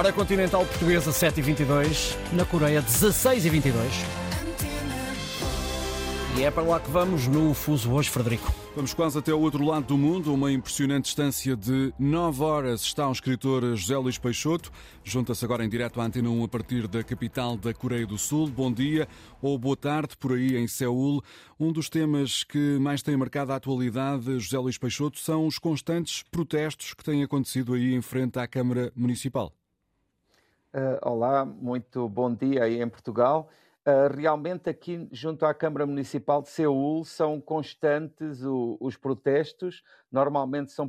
Hora continental portuguesa 7h22, na Coreia 16h22. E é para lá que vamos no fuso hoje, Frederico. Vamos quase até o outro lado do mundo, uma impressionante distância de 9 horas está o escritor José Luís Peixoto. Junta-se agora em direto à Antena 1 a partir da capital da Coreia do Sul. Bom dia ou boa tarde por aí em Seul. Um dos temas que mais tem marcado a atualidade, José Luís Peixoto, são os constantes protestos que têm acontecido aí em frente à Câmara Municipal. Uh, olá, muito bom dia aí em Portugal. Uh, realmente aqui junto à Câmara Municipal de Seul são constantes o, os protestos, normalmente são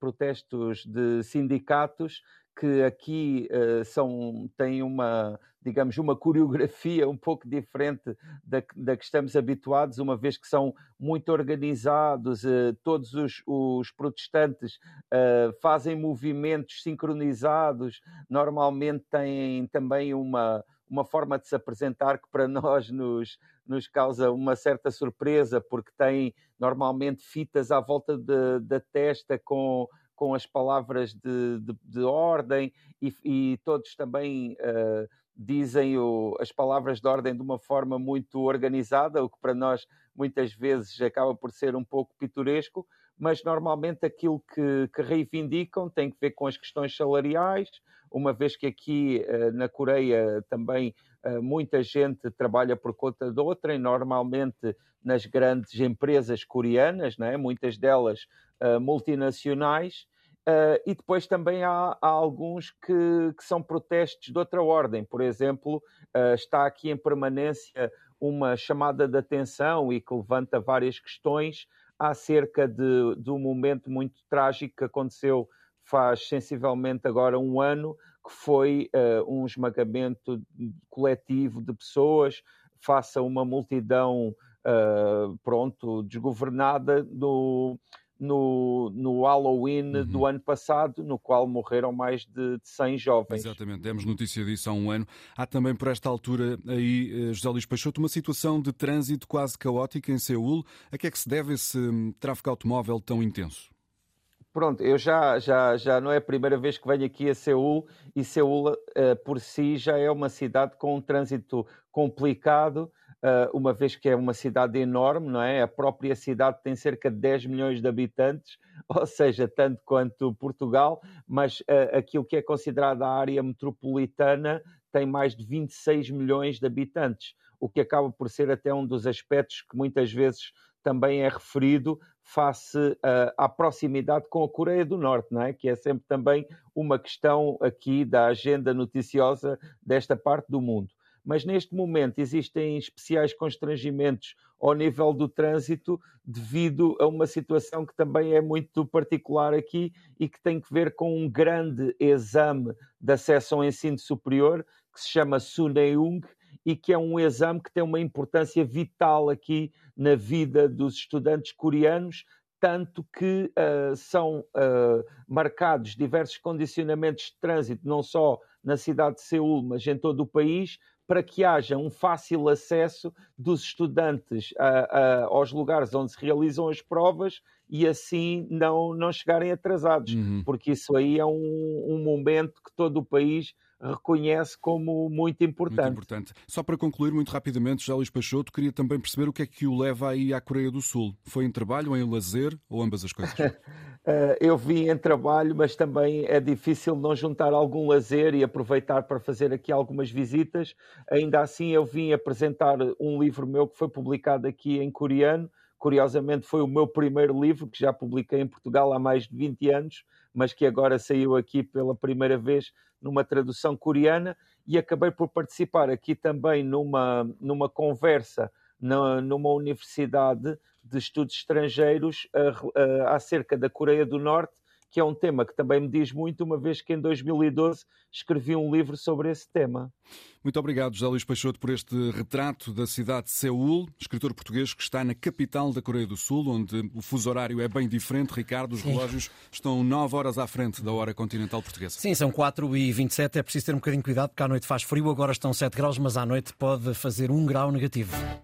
protestos de sindicatos que aqui uh, são, têm uma, digamos, uma coreografia um pouco diferente da, da, que estamos habituados, uma vez que são muito organizados, uh, todos os, os protestantes uh, fazem movimentos sincronizados, normalmente têm também uma, uma forma de se apresentar que para nós nos, nos causa uma certa surpresa, porque tem normalmente fitas à volta de, da testa com com as palavras de, de, de ordem e, e, todos também uh, dizem o, as palavras de ordem de uma forma muito organizada, o que para nós muitas vezes acaba por ser um pouco pitoresco, mas normalmente aquilo que, que reivindicam tem que ver com as questões salariais, uma vez que aqui uh, na Coreia também muita gente trabalha por conta de outra e normalmente nas grandes empresas coreanas, é? muitas delas uh, multinacionais, uh, e depois também há, há alguns que, que, são protestos de outra ordem. Por exemplo, uh, está aqui em permanência uma chamada de atenção e que levanta várias questões acerca de, de um momento muito trágico que aconteceu faz sensivelmente agora um ano, que foi uh, um esmagamento coletivo de pessoas face a uma multidão uh, pronto, desgovernada no, no, no Halloween uhum. do ano passado, no qual morreram mais de, de 100 jovens. Exatamente, demos notícia disso há um ano. Há também por esta altura aí, eh, José Luís Peixoto, uma situação de trânsito quase caótica em Seul. A que é que se deve esse hum, tráfego automóvel tão intenso? Pronto, eu já, já, já não é a primeira vez que venho aqui a Seul e Seul uh, por si já é uma cidade com um trânsito complicado uh, uma vez que é uma cidade enorme, não é? A própria cidade tem cerca de 10 milhões de habitantes, ou seja, tanto quanto Portugal, mas uh, aquilo que é considerada a área metropolitana tem mais de 26 milhões de habitantes, o que acaba por ser até um dos aspectos que muitas vezes também é referido face uh, à proximidade com a Coreia do Norte, não é? que é sempre também uma questão aqui da agenda noticiosa desta parte do mundo mas neste momento existem especiais constrangimentos ao nível do trânsito devido a uma situação que também é muito particular aqui e que tem que ver com um grande exame de acesso ao ensino superior que se chama Suneung e que é um exame que tem uma importância vital aqui na vida dos estudantes coreanos, tanto que uh, são uh, marcados diversos condicionamentos de trânsito, não só na cidade de Seul, mas em todo o país, para que haja um fácil acesso dos estudantes aos lugares onde se realizam as provas e assim não, não chegarem atrasados, uhum. porque isso aí é um, um momento que todo o país reconhece como muito importante. Muito importante. Só para concluir muito rapidamente, já Luís Peixoto, queria também perceber o que é que o leva aí à Coreia do Sul. Foi em trabalho em lazer ou ambas as coisas? Eh, eu vim em trabalho, mas também é difícil não juntar algum lazer e aproveitar para fazer aqui algumas visitas. Ainda assim, eu vim apresentar um livro meu que foi publicado aqui em coreano. Curiosamente, foi o meu primeiro livro, que já publiquei em Portugal há mais de 20 anos, mas que agora saiu aqui pela primeira vez numa tradução coreana. E acabei por participar aqui também numa, numa conversa na, numa universidade de estudos estrangeiros acerca da Coreia do Norte, que é um tema que também me diz muito, uma vez que em 2012 escrevi um livro sobre esse tema. Muito obrigado, José Luís Peixoto, por este retrato da cidade de Seul, escritor português que está na capital da Coreia do Sul, onde o fuso horário é bem diferente. Ricardo, os Sim. relógios estão 9 horas à frente da hora continental portuguesa. Sim, são 4 e 27 É preciso ter um bocadinho de cuidado porque à noite faz frio, agora estão 7 graus, mas à noite pode fazer 1 grau negativo.